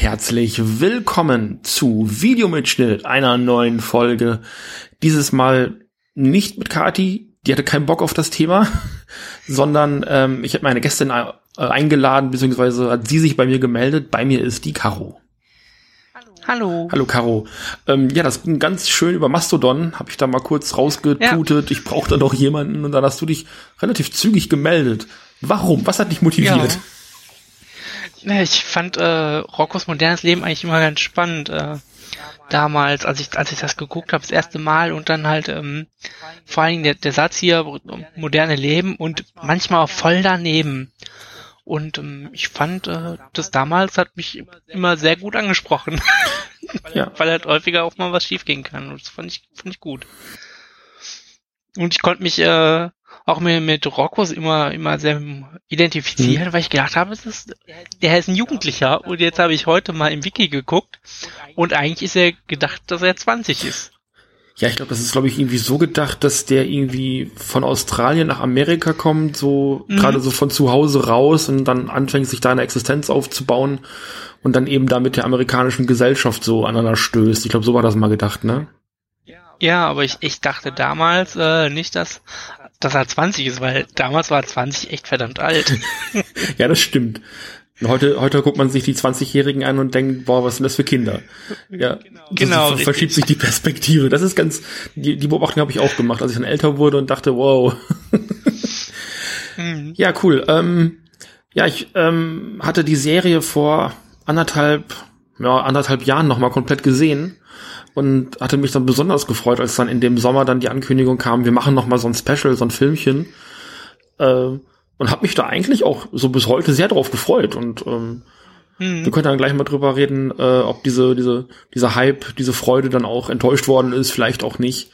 herzlich willkommen zu Videomitschnitt einer neuen Folge. Dieses Mal nicht mit Kati, die hatte keinen Bock auf das Thema, sondern ähm, ich habe meine Gästin äh, eingeladen, beziehungsweise hat sie sich bei mir gemeldet. Bei mir ist die Caro. Hallo. Hallo Caro. Ähm, ja, das ging ganz schön über Mastodon, habe ich da mal kurz rausgetutet. Ich brauchte noch jemanden und dann hast du dich relativ zügig gemeldet. Warum? Was hat dich motiviert? Ja. Ich fand äh, Roccos modernes Leben eigentlich immer ganz spannend. Äh, damals, als ich, als ich das geguckt habe, das erste Mal und dann halt ähm, vor allen Dingen der, der Satz hier, moderne Leben und manchmal auch voll daneben. Und ähm, ich fand, äh, das damals hat mich immer sehr gut angesprochen. Ja. Weil halt häufiger auch mal was schiefgehen kann. Und das fand ich, fand ich gut. Und ich konnte mich äh, auch mit, mit Roccos immer, immer sehr identifizieren, Mhm. weil ich gedacht habe, es ist, der ist ein Jugendlicher. Und jetzt habe ich heute mal im Wiki geguckt. Und eigentlich ist er gedacht, dass er 20 ist. Ja, ich glaube, das ist, glaube ich, irgendwie so gedacht, dass der irgendwie von Australien nach Amerika kommt, so Mhm. gerade so von zu Hause raus und dann anfängt, sich da eine Existenz aufzubauen und dann eben da mit der amerikanischen Gesellschaft so aneinander stößt. Ich glaube, so war das mal gedacht, ne? Ja, aber ich, ich dachte damals äh, nicht, dass, dass er 20 ist, weil damals war 20 echt verdammt alt. Ja, das stimmt. Heute, heute guckt man sich die 20-Jährigen an und denkt, boah, was sind das für Kinder? Ja, Genau, so richtig. verschiebt sich die Perspektive. Das ist ganz, die, die Beobachtung habe ich auch gemacht, als ich dann älter wurde und dachte, wow. Mhm. Ja, cool. Ähm, ja, ich ähm, hatte die Serie vor anderthalb, ja, anderthalb Jahren nochmal komplett gesehen und hatte mich dann besonders gefreut, als dann in dem Sommer dann die Ankündigung kam, wir machen nochmal so ein Special, so ein Filmchen. Äh, und habe mich da eigentlich auch so bis heute sehr drauf gefreut. Und ähm, Mhm. wir können dann gleich mal drüber reden, äh, ob diese, diese, dieser Hype, diese Freude dann auch enttäuscht worden ist, vielleicht auch nicht.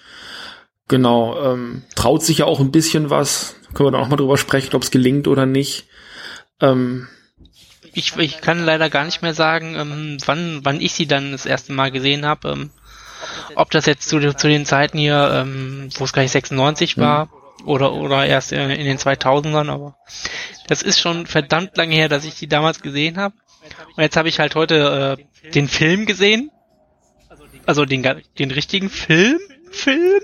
Genau, ähm, traut sich ja auch ein bisschen was. Können wir dann auch mal drüber sprechen, ob es gelingt oder nicht. Ähm, Ich, ich kann leider gar nicht mehr sagen, ähm, wann, wann ich sie dann das erste Mal gesehen habe. Ähm, ob das jetzt zu, zu den Zeiten hier, ähm, wo es gleich 96 war, oder, oder erst in, in den 2000ern, aber das ist schon verdammt lange her, dass ich die damals gesehen habe. Und jetzt habe ich halt heute äh, den Film gesehen, also den, den richtigen Film, Film,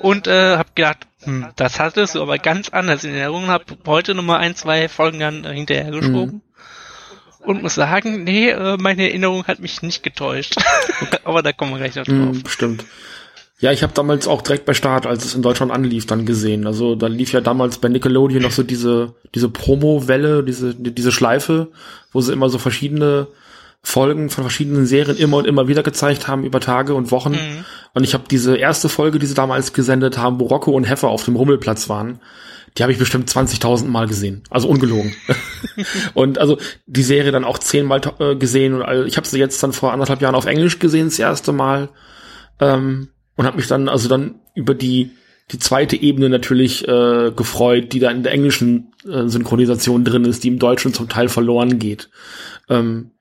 und äh, habe gedacht, hm, das hattest du aber ganz anders in Erinnerung, habe heute nochmal ein, zwei Folgen dann äh, hinterher geschoben. Und muss sagen, nee, äh, meine Erinnerung hat mich nicht getäuscht. aber da kommen wir gleich noch drauf. mh, bestimmt. Ja, ich habe damals auch direkt bei Start, als es in Deutschland anlief, dann gesehen. Also da lief ja damals bei Nickelodeon noch so diese, diese Promo-Welle, diese, die- diese Schleife, wo sie immer so verschiedene Folgen von verschiedenen Serien immer und immer wieder gezeigt haben über Tage und Wochen. Mhm. Und ich habe diese erste Folge, die sie damals gesendet haben, wo Rocco und Heffer auf dem Rummelplatz waren, die habe ich bestimmt 20.000 Mal gesehen. Also ungelogen. und also die Serie dann auch zehnmal äh, gesehen. Und all- ich habe sie jetzt dann vor anderthalb Jahren auf Englisch gesehen, das erste Mal. Ähm, und habe mich dann also dann über die die zweite Ebene natürlich äh, gefreut, die da in der englischen äh, Synchronisation drin ist, die im Deutschen zum Teil verloren geht. Ähm,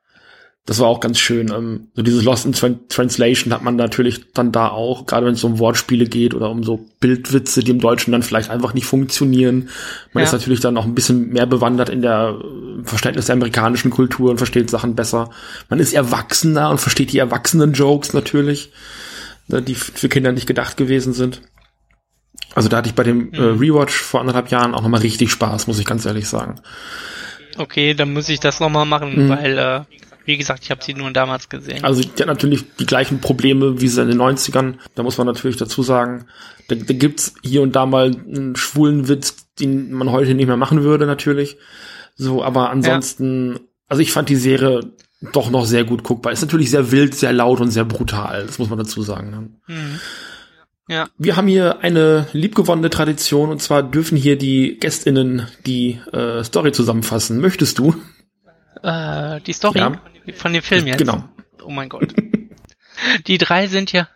das war auch ganz schön. Ähm, so dieses Lost in Tran Translation hat man natürlich dann da auch, gerade wenn es um Wortspiele geht oder um so Bildwitze, die im Deutschen dann vielleicht einfach nicht funktionieren. Man Ja. ist natürlich dann noch ein bisschen mehr bewandert in der äh, Verständnis der amerikanischen Kultur und versteht Sachen besser. Man ist erwachsener und versteht die erwachsenen Jokes natürlich, ne, die für Kinder nicht gedacht gewesen sind. Also da hatte ich bei dem äh, Rewatch vor anderthalb Jahren auch nochmal richtig Spaß, muss ich ganz ehrlich sagen. Okay, dann muss ich das nochmal machen, Mhm. weil, äh, wie gesagt, ich habe sie nur damals gesehen. Also die hat natürlich die gleichen Probleme wie sie in den 90ern. Da muss man natürlich dazu sagen, da, da gibt's hier und da mal einen schwulen Witz, den man heute nicht mehr machen würde natürlich. So, aber ansonsten, also ich fand die Serie doch noch sehr gut guckbar. Ist natürlich sehr wild, sehr laut und sehr brutal, das muss man dazu sagen. ne? Mhm. Ja, Wir haben hier eine liebgewonnene Tradition und zwar dürfen hier die GästInnen die äh, Story zusammenfassen. Möchtest du? Äh, die Story Ja. von dem Film jetzt. Genau. Oh mein Gott. Die drei sind ja,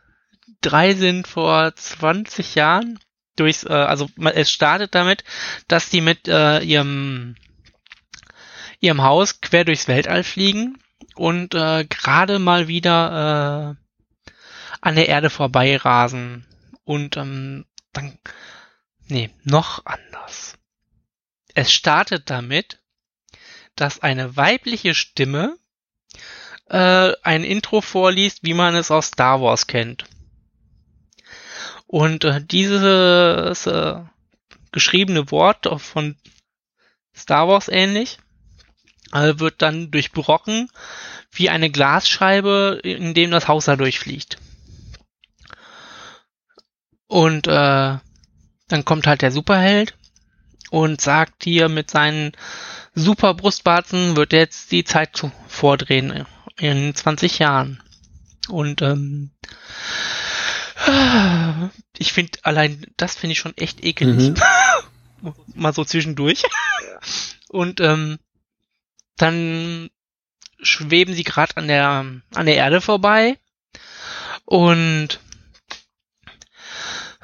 drei sind vor 20 Jahren durchs, äh, also es startet damit, dass die mit äh, ihrem ihrem Haus quer durchs Weltall fliegen und äh, gerade mal wieder äh, an der Erde vorbei rasen und ähm, dann nee, noch anders. Es startet damit, dass eine weibliche Stimme äh, ein Intro vorliest, wie man es aus Star Wars kennt. Und äh, dieses äh, geschriebene Wort von Star Wars ähnlich äh, wird dann durchbrochen wie eine Glasscheibe, in dem das Haus da durchfliegt. Und äh, dann kommt halt der Superheld und sagt hier mit seinen super Brustwarzen wird jetzt die Zeit vordrehen in 20 Jahren. Und ähm, ich finde allein das finde ich schon echt ekelig. Mhm. Mal so zwischendurch. Und ähm, dann schweben sie gerade an der an der Erde vorbei und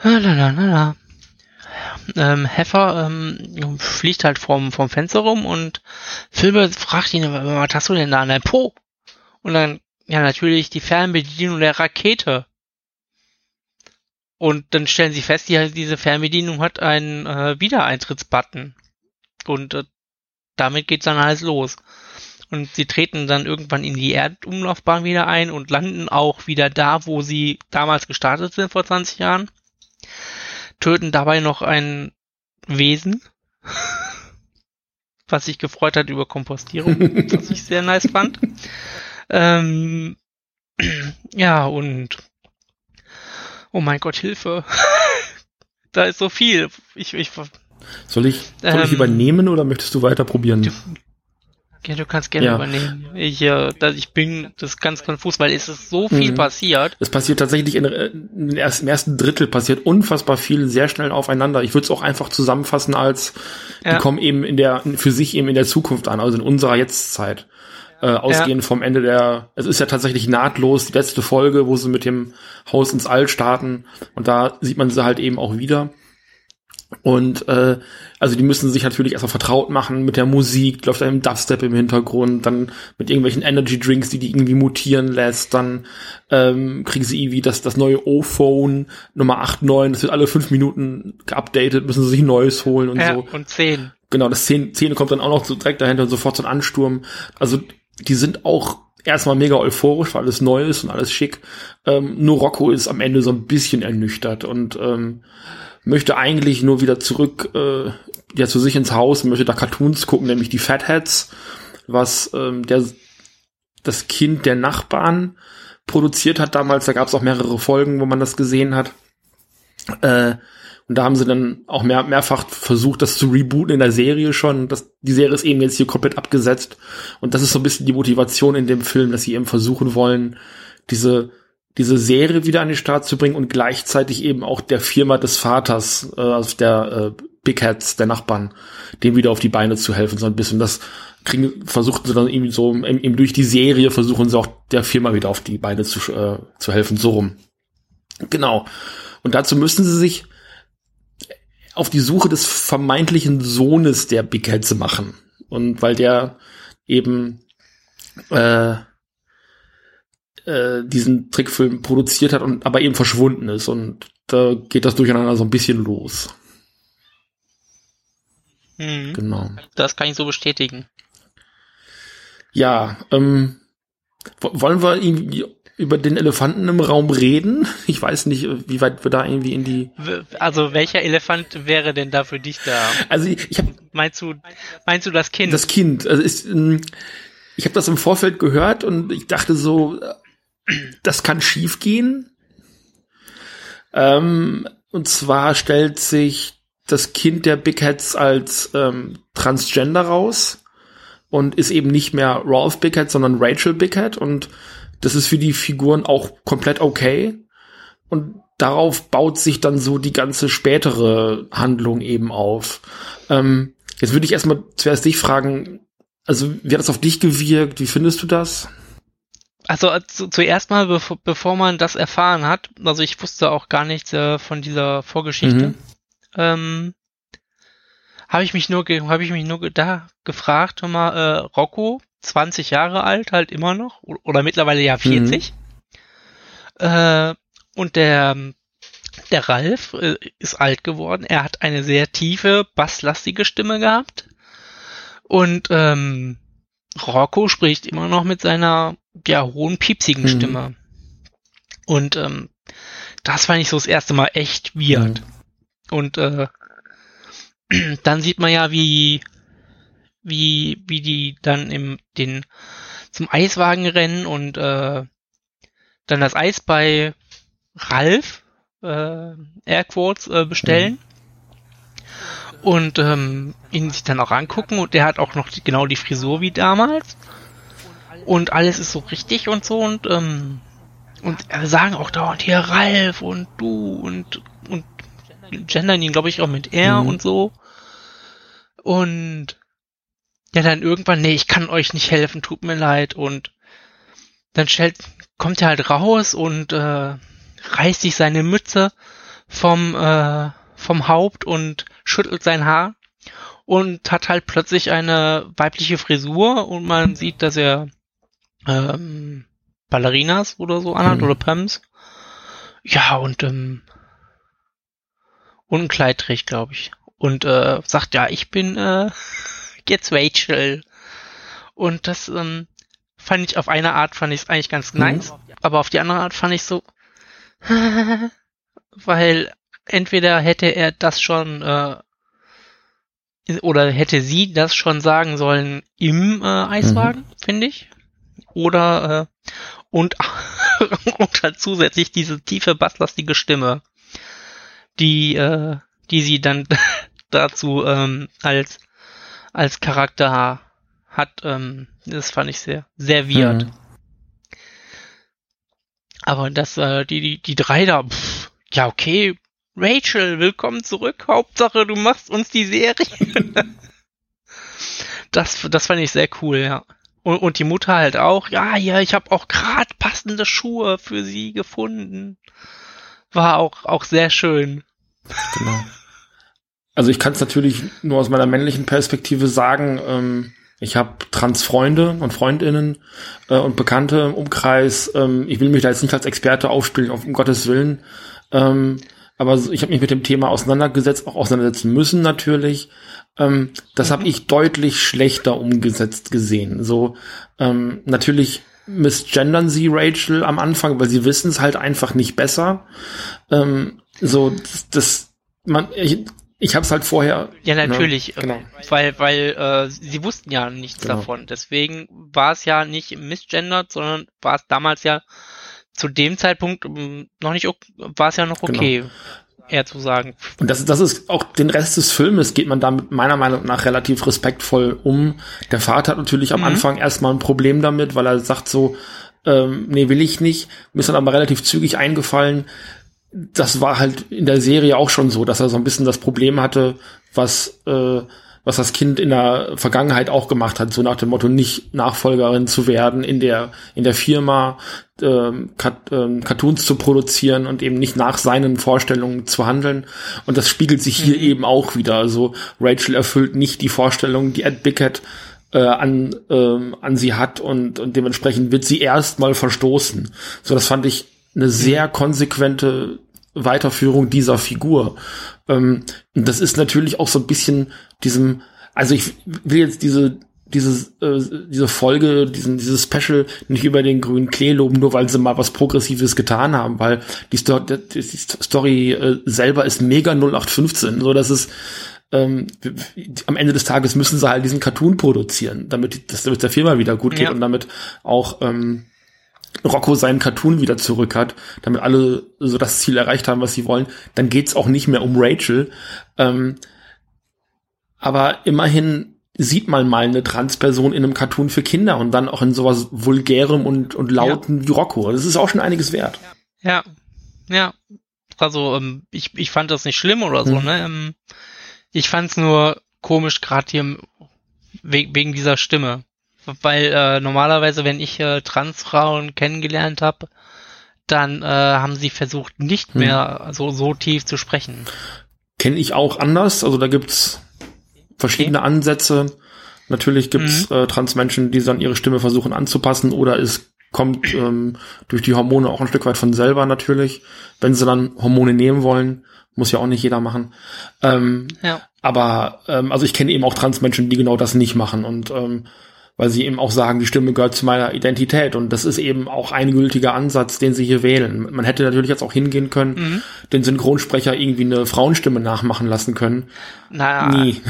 lalalala. Ähm, Heffer ähm, fliegt halt vom vom Fenster rum und Filme fragt ihn, was hast du denn da an deinem Po? Und dann ja natürlich die Fernbedienung der Rakete. Und dann stellen sie fest, die, diese Fernbedienung hat einen äh, Wiedereintrittsbutton. Und äh, damit geht's dann alles los. Und sie treten dann irgendwann in die Erdumlaufbahn wieder ein und landen auch wieder da, wo sie damals gestartet sind vor 20 Jahren. Töten dabei noch ein Wesen, was sich gefreut hat über Kompostierung, was ich sehr nice fand. Ähm, ja, und oh mein Gott, Hilfe. da ist so viel. Ich, ich, soll ich, soll ähm, ich übernehmen oder möchtest du weiter probieren? Ja, du kannst gerne ja. übernehmen. Ich, äh, ich bin das ganz konfus, weil es ist so viel mhm. passiert. Es passiert tatsächlich in, äh, in erst, im ersten Drittel passiert unfassbar viel sehr schnell aufeinander. Ich würde es auch einfach zusammenfassen als ja. die kommen eben in der für sich eben in der Zukunft an, also in unserer Jetztzeit. Äh, ausgehend ja. vom Ende der, es ist ja tatsächlich nahtlos die letzte Folge, wo sie mit dem Haus ins All starten und da sieht man sie halt eben auch wieder. Und äh, also die müssen sich natürlich erstmal vertraut machen mit der Musik, läuft einem Dubstep im Hintergrund, dann mit irgendwelchen Energy Drinks, die die irgendwie mutieren lässt, dann ähm, kriegen sie irgendwie das, das neue O-Phone Nummer 8, 9, das wird alle fünf Minuten geupdatet, müssen sie sich ein neues holen und ja, so. Und 10. Genau, das 10, 10 kommt dann auch noch so direkt dahinter und sofort so ein Ansturm. Also die sind auch erstmal mega euphorisch, weil alles neu ist und alles schick. Ähm, nur Rocco ist am Ende so ein bisschen ernüchtert und ähm, möchte eigentlich nur wieder zurück äh, ja zu sich ins Haus, möchte da Cartoons gucken, nämlich die Fatheads, was ähm, der das Kind der Nachbarn produziert hat damals. Da gab es auch mehrere Folgen, wo man das gesehen hat. Äh, und da haben sie dann auch mehr, mehrfach versucht, das zu rebooten in der Serie schon. Das, die Serie ist eben jetzt hier komplett abgesetzt. Und das ist so ein bisschen die Motivation in dem Film, dass sie eben versuchen wollen, diese diese Serie wieder an den Start zu bringen und gleichzeitig eben auch der Firma des Vaters, äh, also der äh, Big Heads, der Nachbarn, dem wieder auf die Beine zu helfen, so ein bisschen. Das kriegen, versuchen sie dann irgendwie so, eben durch die Serie versuchen sie auch der Firma wieder auf die Beine zu, äh, zu helfen, so rum. Genau. Und dazu müssen sie sich auf die Suche des vermeintlichen Sohnes der Big Heads machen. Und weil der eben äh, äh, diesen Trickfilm produziert hat und aber eben verschwunden ist. Und da geht das durcheinander so ein bisschen los. Mhm. Genau. Das kann ich so bestätigen. Ja, ähm, wollen wir irgendwie über den Elefanten im Raum reden? Ich weiß nicht, wie weit wir da irgendwie in die. Also welcher Elefant wäre denn da für dich da? Also ich, ich habe. Meinst du, meinst du das Kind? Das Kind. Also ist, ähm, ich habe das im Vorfeld gehört und ich dachte so, das kann schiefgehen. Ähm, und zwar stellt sich das Kind der Big Heads als ähm, Transgender raus und ist eben nicht mehr Ralph Big Head, sondern Rachel Big Head und das ist für die Figuren auch komplett okay. Und darauf baut sich dann so die ganze spätere Handlung eben auf. Ähm, jetzt würde ich erstmal zuerst dich fragen, also wie hat das auf dich gewirkt? Wie findest du das? Also zu, zuerst mal, bevor, bevor man das erfahren hat, also ich wusste auch gar nichts äh, von dieser Vorgeschichte. Mhm. ähm, habe ich mich nur, habe ich mich nur da gefragt, hör mal, äh, Rocco, 20 Jahre alt, halt immer noch, oder mittlerweile ja 40. Mhm. Äh, und der, der Ralf äh, ist alt geworden. Er hat eine sehr tiefe, basslastige Stimme gehabt. Und ähm, Rocco spricht immer noch mit seiner ja hohen, piepsigen mhm. Stimme. Und ähm, das fand ich so das erste Mal echt weird. Mhm. Und äh, dann sieht man ja, wie wie wie die dann im den zum Eiswagen rennen und äh, dann das Eis bei Ralf äh, Airquotes äh, bestellen. Mhm und ähm, ihn sich dann auch angucken und der hat auch noch die, genau die Frisur wie damals und alles ist so richtig und so und ähm, und sagen auch dauernd hier Ralf und du und und gendern ihn glaube ich auch mit er mhm. und so. Und ja dann irgendwann nee ich kann euch nicht helfen tut mir leid. Und dann stellt kommt er halt raus und äh, reißt sich seine Mütze vom äh, vom Haupt und schüttelt sein Haar und hat halt plötzlich eine weibliche Frisur und man sieht, dass er ähm, Ballerinas oder so anhat mhm. oder Pumps. Ja, und ähm, und ein Kleid trägt, glaube ich. Und äh, sagt, ja, ich bin äh, jetzt Rachel. Und das ähm, fand ich auf eine Art fand ich es eigentlich ganz mhm. nice, mhm. aber auf die andere Art fand ich so, weil entweder hätte er das schon äh, oder hätte sie das schon sagen sollen im äh, Eiswagen, mhm. finde ich. Oder äh, und, und halt zusätzlich diese tiefe basslastige Stimme, die äh, die sie dann dazu ähm, als als Charakter hat. Ähm, das fand ich sehr sehr weird. Mhm. Aber das äh, die die die drei da, pff, ja okay, Rachel, willkommen zurück. Hauptsache, du machst uns die Serie. das, das fand ich sehr cool, ja. Und, und die Mutter halt auch. Ja, ja, ich habe auch gerade passende Schuhe für sie gefunden. War auch, auch sehr schön. Genau. Also ich kann es natürlich nur aus meiner männlichen Perspektive sagen. Ähm, ich habe Transfreunde und Freundinnen äh, und Bekannte im Umkreis. Ähm, ich will mich da jetzt nicht als Experte aufspielen, auf, um Gottes Willen. Ähm, aber ich habe mich mit dem Thema auseinandergesetzt, auch auseinandersetzen müssen natürlich. Ähm, das mhm. habe ich deutlich schlechter umgesetzt gesehen. So ähm, natürlich misgendern sie Rachel am Anfang, weil sie wissen es halt einfach nicht besser. Ähm, so das, das man ich, ich habe es halt vorher. Ja, ne, natürlich, ne? genau. weil weil äh, sie wussten ja nichts genau. davon. Deswegen war es ja nicht misgendert, sondern war es damals ja zu dem Zeitpunkt ähm, noch nicht, war es ja noch okay. Genau eher zu sagen. Und das, das ist auch den Rest des Filmes geht man damit meiner Meinung nach relativ respektvoll um. Der Vater hat natürlich am mhm. Anfang erstmal ein Problem damit, weil er sagt so, ähm, nee, will ich nicht. Mir ist dann aber relativ zügig eingefallen, das war halt in der Serie auch schon so, dass er so ein bisschen das Problem hatte, was äh, was das Kind in der Vergangenheit auch gemacht hat, so nach dem Motto, nicht Nachfolgerin zu werden in der, in der Firma, ähm, Kat, ähm, Cartoons zu produzieren und eben nicht nach seinen Vorstellungen zu handeln. Und das spiegelt sich hier mhm. eben auch wieder. Also Rachel erfüllt nicht die Vorstellungen, die Ed Bickett äh, an, ähm, an sie hat und, und dementsprechend wird sie erstmal verstoßen. So, das fand ich eine sehr mhm. konsequente Weiterführung dieser Figur. Ähm, das ist natürlich auch so ein bisschen diesem, also ich will jetzt diese diese, äh, diese Folge, diesen, dieses Special nicht über den grünen Klee loben, nur weil sie mal was Progressives getan haben, weil die, Sto die Story äh, selber ist mega 0815, so dass es ähm, am Ende des Tages müssen sie halt diesen Cartoon produzieren, damit das damit der Firma wieder gut geht ja. und damit auch ähm, Rocco seinen Cartoon wieder zurück hat, damit alle so das Ziel erreicht haben, was sie wollen, dann geht's auch nicht mehr um Rachel. Ähm, aber immerhin sieht man mal eine Transperson in einem Cartoon für Kinder und dann auch in sowas vulgärem und, und lauten ja. wie Rocco. Das ist auch schon einiges wert. Ja, ja. Also ähm, ich, ich fand das nicht schlimm oder so, hm. ne? Ähm, ich fand's nur komisch, gerade hier wegen dieser Stimme weil äh, normalerweise, wenn ich äh, Transfrauen kennengelernt habe, dann äh, haben sie versucht, nicht hm. mehr so, so tief zu sprechen. kenne ich auch anders. Also da gibt's verschiedene okay. Ansätze. Natürlich gibt's mhm. äh, Transmenschen, die dann ihre Stimme versuchen anzupassen oder es kommt ähm, durch die Hormone auch ein Stück weit von selber natürlich. Wenn sie dann Hormone nehmen wollen, muss ja auch nicht jeder machen. Ähm, ja. Aber ähm, also ich kenne eben auch Transmenschen, die genau das nicht machen und ähm, weil sie eben auch sagen, die Stimme gehört zu meiner Identität und das ist eben auch ein gültiger Ansatz, den sie hier wählen. Man hätte natürlich jetzt auch hingehen können, mhm. den Synchronsprecher irgendwie eine Frauenstimme nachmachen lassen können. Naja. Nie.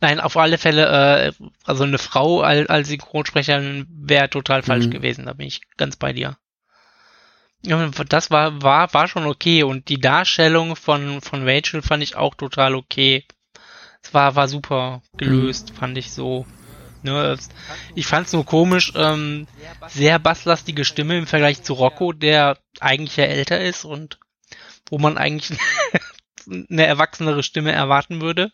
Nein, auf alle Fälle, äh, also eine Frau als, als Synchronsprecherin wäre total falsch mhm. gewesen, da bin ich ganz bei dir. Das war, war, war schon okay und die Darstellung von, von Rachel fand ich auch total okay. Es war, war super gelöst, mhm. fand ich so. Ne, ich fand's nur komisch, ähm, sehr basslastige Stimme im Vergleich zu Rocco, der eigentlich ja älter ist und wo man eigentlich eine erwachsenere Stimme erwarten würde.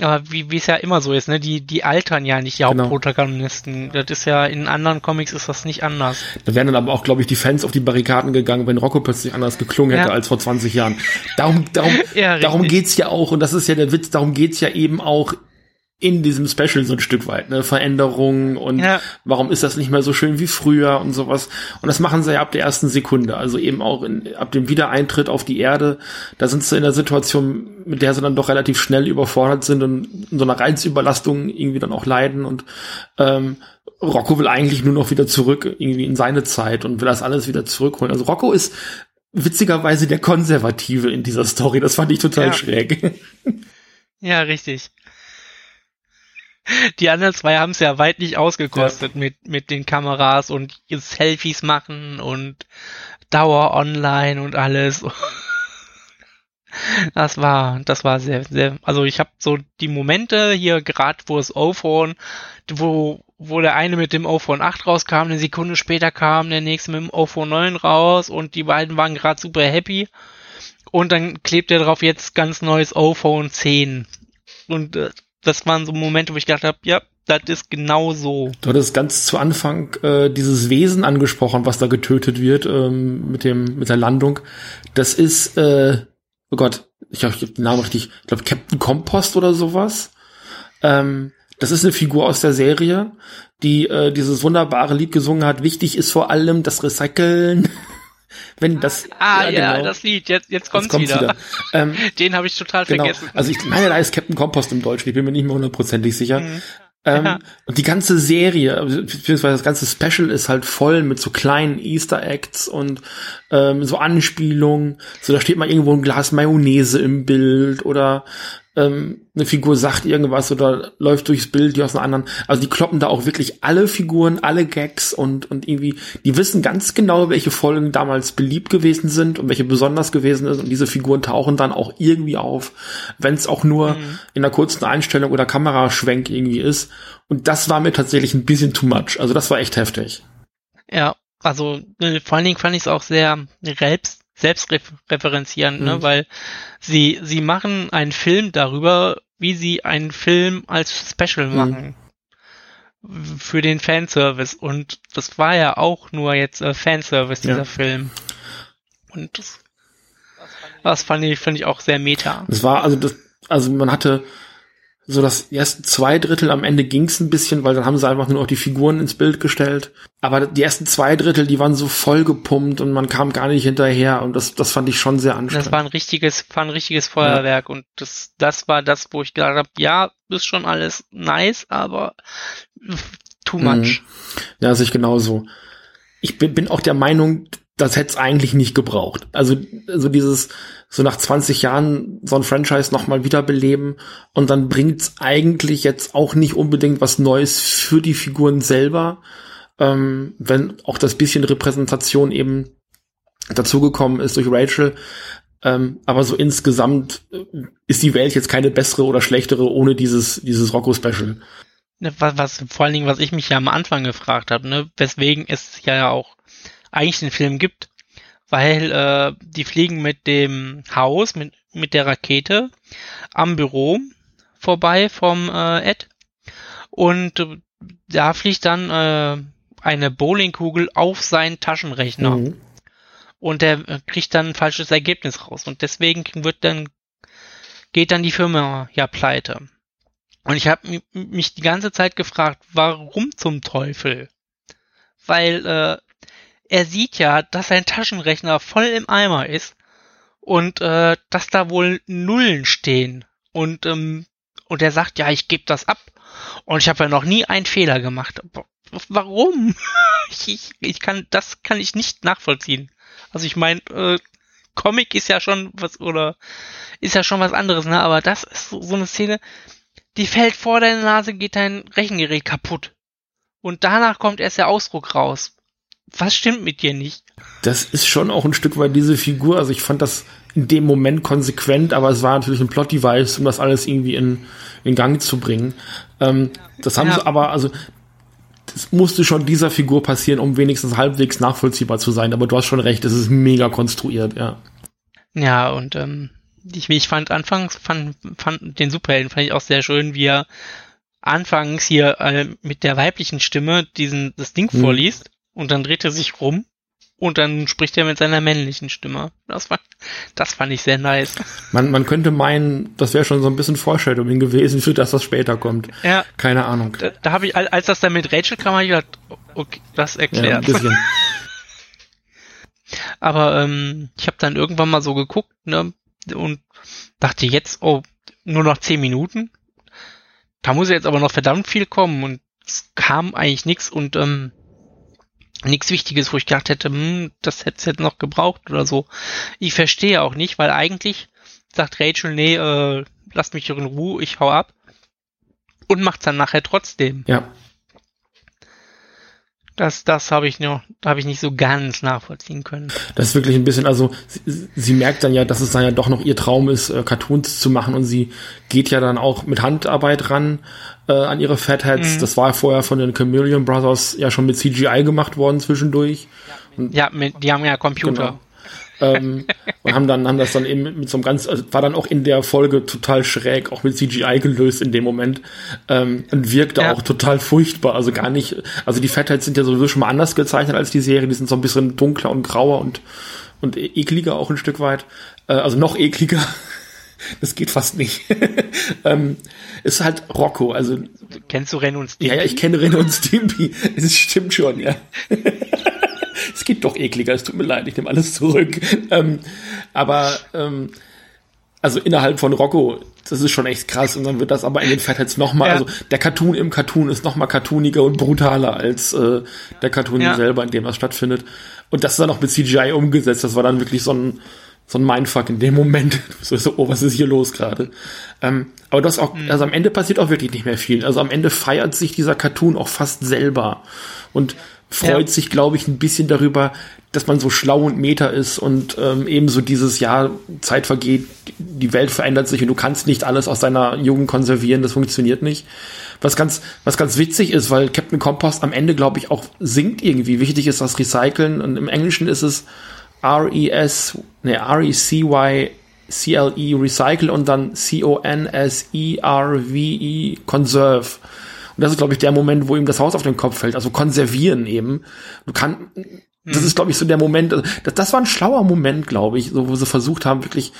Aber wie es ja immer so ist, ne? Die die altern ja nicht die genau. Hauptprotagonisten. Das ist ja in anderen Comics ist das nicht anders. Da wären dann aber auch, glaube ich, die Fans auf die Barrikaden gegangen, wenn Rocco plötzlich anders geklungen hätte ja. als vor 20 Jahren. Darum darum ja, darum geht's ja auch und das ist ja der Witz. Darum geht's ja eben auch in diesem Special so ein Stück weit, ne? Veränderungen und ja. warum ist das nicht mehr so schön wie früher und sowas. Und das machen sie ja ab der ersten Sekunde, also eben auch in, ab dem Wiedereintritt auf die Erde. Da sind sie in der Situation, mit der sie dann doch relativ schnell überfordert sind und in so einer Reizüberlastung irgendwie dann auch leiden und ähm, Rocco will eigentlich nur noch wieder zurück irgendwie in seine Zeit und will das alles wieder zurückholen. Also Rocco ist witzigerweise der Konservative in dieser Story. Das fand ich total ja. schräg. Ja, richtig. Die anderen zwei haben es ja weit nicht ausgekostet ja. mit, mit den Kameras und Selfies machen und Dauer online und alles. Das war, das war sehr, sehr, also ich habe so die Momente hier gerade, wo es O-Phone, wo, wo der eine mit dem O-Phone 8 rauskam, eine Sekunde später kam der nächste mit dem O-Phone 9 raus und die beiden waren gerade super happy. Und dann klebt er drauf jetzt ganz neues O-Phone 10. Und äh, das waren so Momente, wo ich gedacht habe, ja, das ist genau so. Du hattest ganz zu Anfang äh, dieses Wesen angesprochen, was da getötet wird ähm, mit dem mit der Landung. Das ist, äh, oh Gott, ich habe den Namen richtig, ich glaube Captain Compost oder sowas. Ähm, das ist eine Figur aus der Serie, die äh, dieses wunderbare Lied gesungen hat. Wichtig ist vor allem das Recyceln. wenn das ah ja, ja genau. das Lied jetzt jetzt kommt's, jetzt wieder, wieder. Ähm, den habe ich total genau. vergessen also ich meine da ist Captain Compost im Deutschen ich bin mir nicht mehr hundertprozentig sicher mhm. Ähm, ja. Und die ganze Serie, beziehungsweise das ganze Special ist halt voll mit so kleinen Easter Eggs und ähm, so Anspielungen. So, da steht mal irgendwo ein Glas Mayonnaise im Bild oder ähm, eine Figur sagt irgendwas oder läuft durchs Bild, die aus einer anderen. Also die kloppen da auch wirklich alle Figuren, alle Gags und, und irgendwie, die wissen ganz genau, welche Folgen damals beliebt gewesen sind und welche besonders gewesen ist. Und diese Figuren tauchen dann auch irgendwie auf, wenn es auch nur mhm. in einer kurzen Einstellung oder Kameraschwenk irgendwie ist. Und das war mir tatsächlich ein bisschen too much. Also das war echt heftig. Ja, also äh, vor allen Dingen fand ich es auch sehr selbst selbstreferenzierend, ne? mhm. ne, weil sie sie machen einen Film darüber, wie sie einen Film als Special mhm. machen mhm. für den Fanservice und das war ja auch nur jetzt äh, Fanservice dieser ja. Film und das, das fand ich fand ich auch sehr meta. Das war also das also man hatte so das ersten zwei Drittel am Ende ging's ein bisschen, weil dann haben sie einfach nur noch die Figuren ins Bild gestellt. Aber die ersten zwei Drittel, die waren so voll gepumpt und man kam gar nicht hinterher und das, das fand ich schon sehr anstrengend. Das war ein richtiges, war ein richtiges Feuerwerk ja. und das, das war das, wo ich gedacht habe, ja, ist schon alles nice, aber too much. Mhm. Ja, sich genauso. Ich bin, bin auch der Meinung, das hätte es eigentlich nicht gebraucht. Also, also dieses, so nach 20 Jahren so ein Franchise nochmal wiederbeleben und dann bringt's eigentlich jetzt auch nicht unbedingt was Neues für die Figuren selber, ähm, wenn auch das bisschen Repräsentation eben dazugekommen ist durch Rachel. Ähm, aber so insgesamt äh, ist die Welt jetzt keine bessere oder schlechtere ohne dieses, dieses Rocco-Special. Ne, was, was, vor allen Dingen, was ich mich ja am Anfang gefragt habe, ne, weswegen es ja auch eigentlich den Film gibt, weil äh, die fliegen mit dem Haus, mit, mit der Rakete am Büro vorbei vom äh, Ed und äh, da fliegt dann äh, eine Bowlingkugel auf seinen Taschenrechner. Mhm. und der kriegt dann ein falsches Ergebnis raus. Und deswegen wird dann, geht dann die Firma ja pleite. Und ich habe mich die ganze Zeit gefragt, warum zum Teufel? Weil äh, er sieht ja, dass sein Taschenrechner voll im Eimer ist und äh, dass da wohl Nullen stehen. Und, ähm, und er sagt, ja, ich gebe das ab. Und ich habe ja noch nie einen Fehler gemacht. Warum? ich, ich kann, das kann ich nicht nachvollziehen. Also ich meine, äh, Comic ist ja schon was, oder ist ja schon was anderes, ne? Aber das ist so, so eine Szene, die fällt vor deiner Nase, geht dein Rechengerät kaputt. Und danach kommt erst der Ausdruck raus. Was stimmt mit dir nicht? Das ist schon auch ein Stück weit diese Figur. Also ich fand das in dem Moment konsequent, aber es war natürlich ein Plot-Device, um das alles irgendwie in, in Gang zu bringen. Ähm, das haben ja. sie aber, also das musste schon dieser Figur passieren, um wenigstens halbwegs nachvollziehbar zu sein. Aber du hast schon recht, es ist mega konstruiert, ja. Ja, und ähm, ich, ich fand anfangs, fand, fand den Superhelden fand ich auch sehr schön, wie er anfangs hier äh, mit der weiblichen Stimme diesen das Ding hm. vorliest und dann dreht er sich rum und dann spricht er mit seiner männlichen Stimme. Das, war, das fand ich sehr nice. Man, man könnte meinen, das wäre schon so ein bisschen Vorstellung gewesen für das, was später kommt. Ja. Keine Ahnung. Da, da habe ich, als das dann mit Rachel kam, habe ich gedacht, okay, das erklärt. Ja, Aber ähm, ich habe dann irgendwann mal so geguckt ne, und dachte jetzt, oh, nur noch zehn Minuten. Da muss jetzt aber noch verdammt viel kommen und es kam eigentlich nichts und ähm, nichts Wichtiges, wo ich gedacht hätte, hm, das hätte es jetzt noch gebraucht oder so. Ich verstehe auch nicht, weil eigentlich sagt Rachel, nee, äh, lass mich in Ruhe, ich hau ab. Und macht's dann nachher trotzdem. Ja. Das, das habe ich noch, habe ich nicht so ganz nachvollziehen können. Das ist wirklich ein bisschen, also sie, sie, merkt dann ja, dass es dann ja doch noch ihr Traum ist, äh, Cartoons zu machen und sie geht ja dann auch mit Handarbeit ran äh, an ihre Fatheads. Mhm. Das war ja vorher von den Chameleon Brothers ja schon mit CGI gemacht worden zwischendurch. Und, ja, mit, die haben ja Computer. Genau ähm, und haben dann haben das dann eben mit, so einem ganz also war dann auch in der Folge total schräg auch mit CGI gelöst in dem Moment ähm, und wirkte ja. auch total furchtbar also gar nicht also die Fettheit sind ja sowieso schon mal anders gezeichnet als die Serie die sind so ein bisschen dunkler und grauer und und ekliger auch ein Stück weit äh, also noch ekliger das geht fast nicht. ähm, ist halt Rocco, also. Kennst du Ren und Stimpy? Ja, ja, ich kenne Ren und Stimpy. Es stimmt schon, ja es geht doch ekliger, es tut mir leid, ich nehme alles zurück. Ähm, aber ähm, also innerhalb von Rocco, das ist schon echt krass. Und dann wird das aber in den Fatheads nochmal, ja. also der Cartoon im Cartoon ist nochmal cartooniger und brutaler als äh, der Cartoon ja. selber, in dem das stattfindet. Und das ist dann auch mit CGI umgesetzt. Das war dann wirklich so ein, so ein Mindfuck in dem Moment. So, so oh, was ist hier los gerade? Ähm, aber das auch, mhm. also am Ende passiert auch wirklich nicht mehr viel. Also am Ende feiert sich dieser Cartoon auch fast selber. Und freut ja. sich, glaube ich, ein bisschen darüber, dass man so schlau und meta ist und ähm, ebenso dieses Jahr Zeit vergeht, die Welt verändert sich und du kannst nicht alles aus deiner Jugend konservieren, das funktioniert nicht. Was ganz, was ganz witzig ist, weil Captain Compost am Ende, glaube ich, auch singt irgendwie. Wichtig ist das Recyceln und im Englischen ist es R-E-S, ne, R-E-C-Y C-L-E, Recycle und dann C-O-N-S-E-R-V-E, Conserve. Und das ist, glaube ich, der Moment, wo ihm das Haus auf den Kopf fällt. Also konservieren eben. Du kannst, das ist, glaube ich, so der Moment, also das, das war ein schlauer Moment, glaube ich, so, wo sie versucht haben, wirklich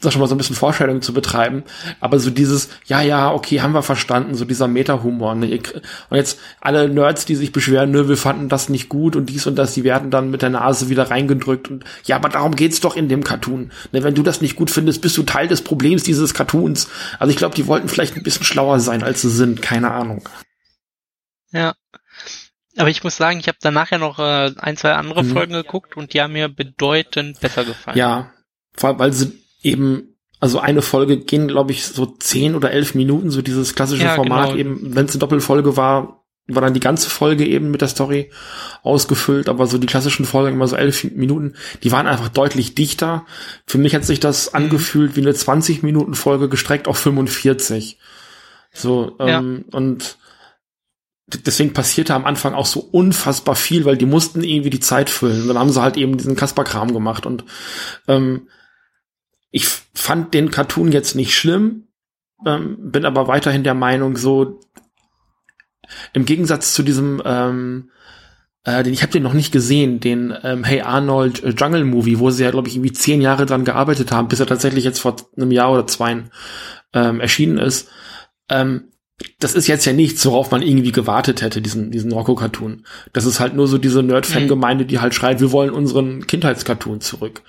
sag schon mal so ein bisschen Vorstellung zu betreiben, aber so dieses, ja, ja, okay, haben wir verstanden, so dieser Meta-Humor. Ne? Und jetzt alle Nerds, die sich beschweren, ne, wir fanden das nicht gut und dies und das, die werden dann mit der Nase wieder reingedrückt und ja, aber darum geht's doch in dem Cartoon. Ne, wenn du das nicht gut findest, bist du Teil des Problems dieses Cartoons. Also ich glaube, die wollten vielleicht ein bisschen schlauer sein, als sie sind, keine Ahnung. Ja. Aber ich muss sagen, ich habe danach ja noch äh, ein, zwei andere mhm. Folgen geguckt und die haben mir bedeutend besser gefallen. Ja, vor allem, weil sie eben, also eine Folge gehen, glaube ich, so zehn oder elf Minuten, so dieses klassische ja, Format genau. eben, wenn es eine Doppelfolge war, war dann die ganze Folge eben mit der Story ausgefüllt, aber so die klassischen Folgen immer so elf Minuten, die waren einfach deutlich dichter. Für mich hat sich das mhm. angefühlt wie eine 20 Minuten Folge gestreckt auf 45. So, ähm, ja. und deswegen passierte am Anfang auch so unfassbar viel, weil die mussten irgendwie die Zeit füllen. Und dann haben sie halt eben diesen Kasper-Kram gemacht und ähm, ich fand den Cartoon jetzt nicht schlimm, ähm, bin aber weiterhin der Meinung, so im Gegensatz zu diesem ähm, äh, den, ich habe den noch nicht gesehen, den ähm, Hey Arnold äh, Jungle Movie, wo sie ja, glaube ich, irgendwie zehn Jahre dran gearbeitet haben, bis er tatsächlich jetzt vor einem Jahr oder zwei ähm, erschienen ist. Ähm, das ist jetzt ja nichts, worauf man irgendwie gewartet hätte, diesen, diesen Rocco-Cartoon. Das ist halt nur so diese Nerd-Fan-Gemeinde, die halt schreit, wir wollen unseren Kindheitscartoon zurück.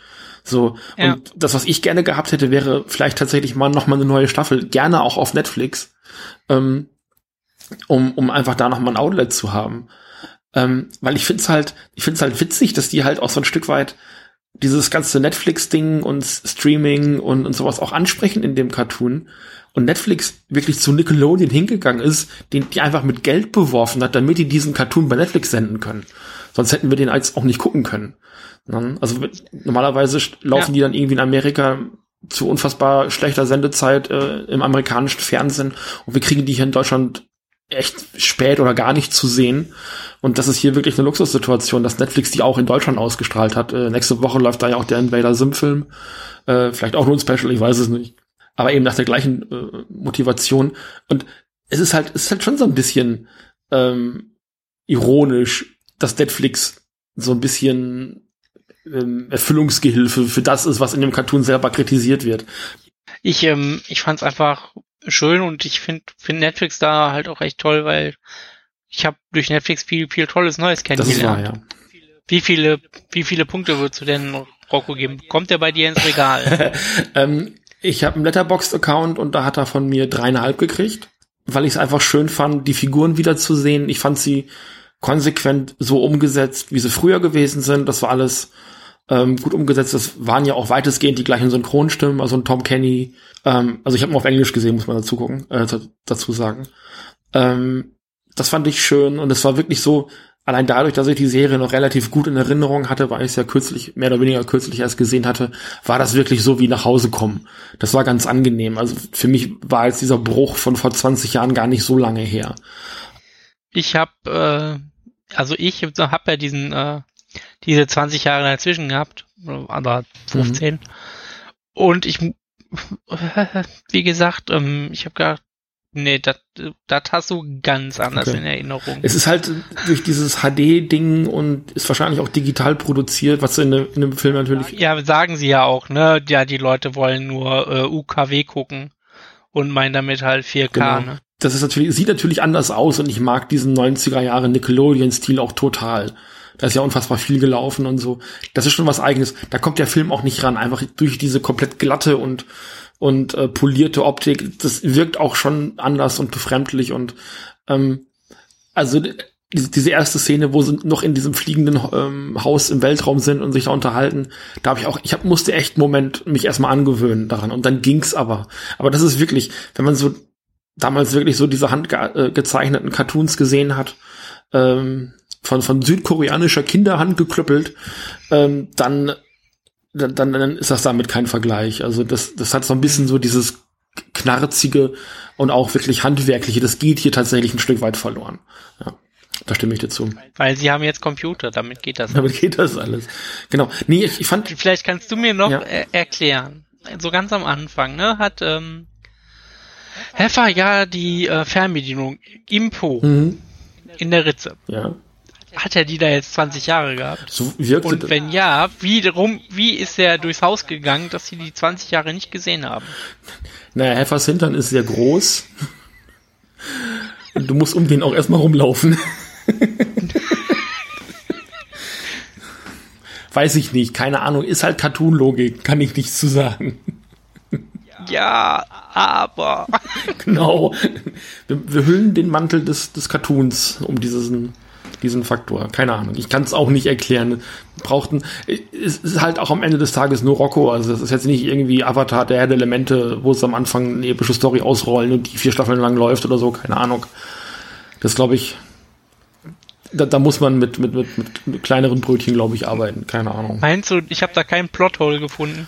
So. Ja. Und das, was ich gerne gehabt hätte, wäre vielleicht tatsächlich mal noch mal eine neue Staffel, gerne auch auf Netflix, ähm, um, um einfach da noch mal ein Outlet zu haben. Ähm, weil ich find's halt, ich find's halt witzig, dass die halt auch so ein Stück weit dieses ganze Netflix-Ding und Streaming und, und sowas auch ansprechen in dem Cartoon. Und Netflix wirklich zu Nickelodeon hingegangen ist, den die einfach mit Geld beworfen hat, damit die diesen Cartoon bei Netflix senden können. Sonst hätten wir den als auch nicht gucken können. Ne? Also normalerweise laufen Ja. die dann irgendwie in Amerika zu unfassbar schlechter Sendezeit äh, im amerikanischen Fernsehen und wir kriegen die hier in Deutschland echt spät oder gar nicht zu sehen. Und das ist hier wirklich eine Luxussituation, dass Netflix die auch in Deutschland ausgestrahlt hat. Äh, nächste Woche läuft da ja auch der Invader Sim-Film. Äh, vielleicht auch nur ein Special, ich weiß es nicht. Aber eben nach der gleichen äh, Motivation. Und es ist halt, es ist halt schon so ein bisschen ähm, ironisch, dass Netflix so ein bisschen ähm, Erfüllungsgehilfe für das ist, was in dem Cartoon selber kritisiert wird. Ich, ähm, ich fand's einfach schön und ich finde find Netflix da halt auch echt toll, weil ich habe durch Netflix viel, viel Tolles Neues Das ist wahr, kennengelernt. ja. Wie viele, wie viele Punkte würdest du denn Rocco geben? Kommt der bei dir ins Regal? Ähm, ich habe einen Letterboxd-Account und da hat er von mir dreieinhalb gekriegt, weil ich es einfach schön fand, die Figuren wiederzusehen. Ich fand sie konsequent so umgesetzt, wie sie früher gewesen sind. Das war alles ähm, gut umgesetzt. Das waren ja auch weitestgehend die gleichen Synchronstimmen, also ein Tom Kenny. Ähm, also ich habe ihn auf Englisch gesehen, muss man dazu gucken, äh, dazu sagen. Ähm, das fand ich schön und es war wirklich so, allein dadurch, dass ich die Serie noch relativ gut in Erinnerung hatte, weil ich es ja kürzlich, mehr oder weniger kürzlich erst gesehen hatte, war das wirklich so wie nach Hause kommen. Das war ganz angenehm. Also für mich war jetzt dieser Bruch von vor 20 Jahren gar nicht so lange her. Ich habe, äh, also ich habe ja diesen, äh, diese 20 Jahre dazwischen gehabt, oder 15. Und ich, wie gesagt, ähm, ich habe gedacht, nee, das hast du ganz anders Okay. in Erinnerung. Es ist halt durch dieses HD-Ding und ist wahrscheinlich auch digital produziert, was in, in dem Film natürlich Ja, sagen sie ja auch, ne? Ja, die Leute wollen nur äh, UKW gucken und meinen damit halt 4K, Genau. ne? Das ist natürlich, sieht natürlich anders aus und ich mag diesen 90er Jahre Nickelodeon-Stil auch total. Da ist ja unfassbar viel gelaufen und so. Das ist schon was eigenes. Da kommt der Film auch nicht ran, einfach durch diese komplett glatte und und äh, polierte Optik. Das wirkt auch schon anders und befremdlich und ähm, also die- diese erste Szene, wo sie noch in diesem fliegenden ähm, Haus im Weltraum sind und sich da unterhalten, da habe ich auch, ich hab, musste echt einen Moment mich erstmal angewöhnen daran und dann ging's aber. Aber das ist wirklich, wenn man so damals wirklich so diese handgezeichneten Cartoons gesehen hat, ähm, von, von südkoreanischer Kinderhand geklöppelt, ähm, dann, dann, dann ist das damit kein Vergleich. Also das, das hat so ein bisschen so dieses knarzige und auch wirklich handwerkliche, das geht hier tatsächlich ein Stück weit verloren. Ja, da stimme ich dir zu. Weil sie haben jetzt Computer, damit geht das. Damit geht das alles. Genau. Nee, ich, ich fand, Vielleicht kannst du mir noch Ja. äh, erklären. So ganz am Anfang, ne, hat ähm, Heffer ja die äh, Fernbedienung im Po mhm, in der Ritze. ja, Hat er die da jetzt 20 Jahre gehabt? so wirkte Und wenn ja, wie rum, wie ist er durchs Haus gegangen, dass sie die 20 Jahre nicht gesehen haben? Naja, Heffers Hintern ist sehr groß. Und du musst um den auch erstmal rumlaufen. Weiß ich nicht, keine Ahnung, ist halt Cartoon-Logik, kann ich nichts zu sagen. Ja, aber genau. Wir, wir hüllen den Mantel des, des Cartoons um diesen, diesen Faktor. Keine Ahnung, ich kann es auch nicht erklären. Brauchten, es ist halt auch am Ende des Tages nur Rocco, also es ist jetzt nicht irgendwie Avatar, der Herr der Elemente, wo es am Anfang eine epische Story ausrollen und die vier Staffeln lang läuft oder so, keine Ahnung. Das glaube ich, da, da muss man mit, mit, mit, mit, mit kleineren Brötchen, glaube ich, arbeiten. Keine Ahnung. meinst du, ich habe da keinen Plothole gefunden?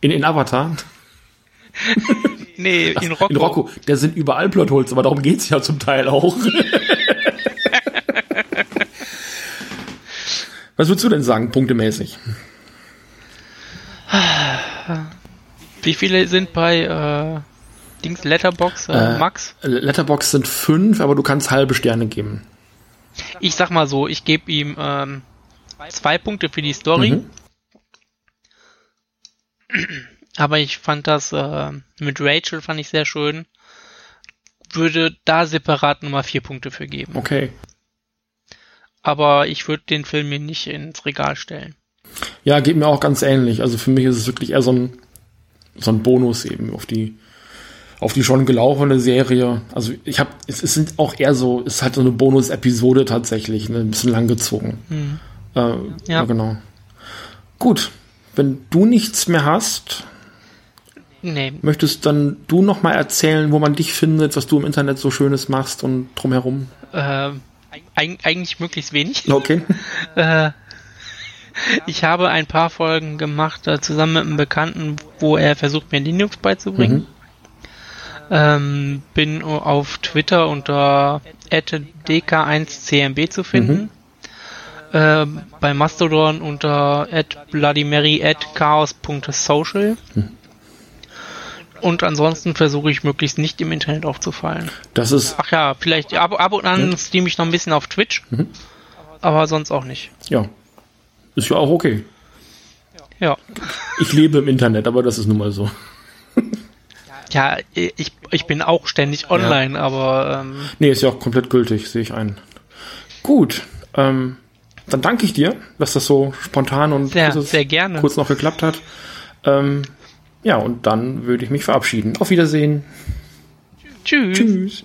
In, in Avatar, Nee, in Rocco. in Rocco, der sind überall Plotholes, aber darum geht's ja zum Teil auch. Was würdest du denn sagen, punktemäßig? Wie viele sind bei äh, Dings Letterbox, äh, Äh, Max? Letterbox sind fünf, aber du kannst halbe Sterne geben. ich sag mal so, ich gebe ihm ähm, zwei Punkte für die Story. Mhm. Aber ich fand das äh, mit Rachel fand ich sehr schön. Würde da separat nochmal vier Punkte für geben. Okay. Aber ich würde den Film mir nicht ins Regal stellen. Ja, geht mir auch ganz ähnlich. Also für mich ist es wirklich eher so ein, so ein Bonus eben auf die, auf die schon gelaufene Serie. Also ich habe, es, es sind auch eher so, es ist halt so eine Bonus-Episode tatsächlich, ne, ein bisschen langgezogen. Hm. Äh, ja. ja, genau. Gut, wenn du nichts mehr hast, nee. möchtest dann du noch mal erzählen, wo man dich findet, was du im Internet so Schönes machst und drumherum? Äh, eigentlich möglichst wenig. Okay. äh, ich habe ein paar Folgen gemacht, äh, zusammen mit einem Bekannten, wo er versucht, mir Linux beizubringen. Mhm. Ähm, bin auf Twitter unter dk1cmb zu finden. Mhm. Ähm, bei Mastodon unter bloodymary@chaos.social. Mhm. Und ansonsten versuche ich möglichst nicht im Internet aufzufallen. Das ist. Ach ja, vielleicht ab, ab und an ja. streame ich noch ein bisschen auf Twitch. Mhm. Aber sonst auch nicht. Ja. Ist ja auch okay. Ja. Ich lebe im Internet, aber das ist nun mal so. Ja, ich, ich bin auch ständig online, ja. aber. Ähm nee, ist ja auch komplett gültig, sehe ich ein. Gut. Ähm, dann danke ich dir, dass das so spontan und sehr, sehr gerne. kurz noch geklappt hat. Ähm, ja, und dann würde ich mich verabschieden. Auf Wiedersehen. Tschüss. Tschüss.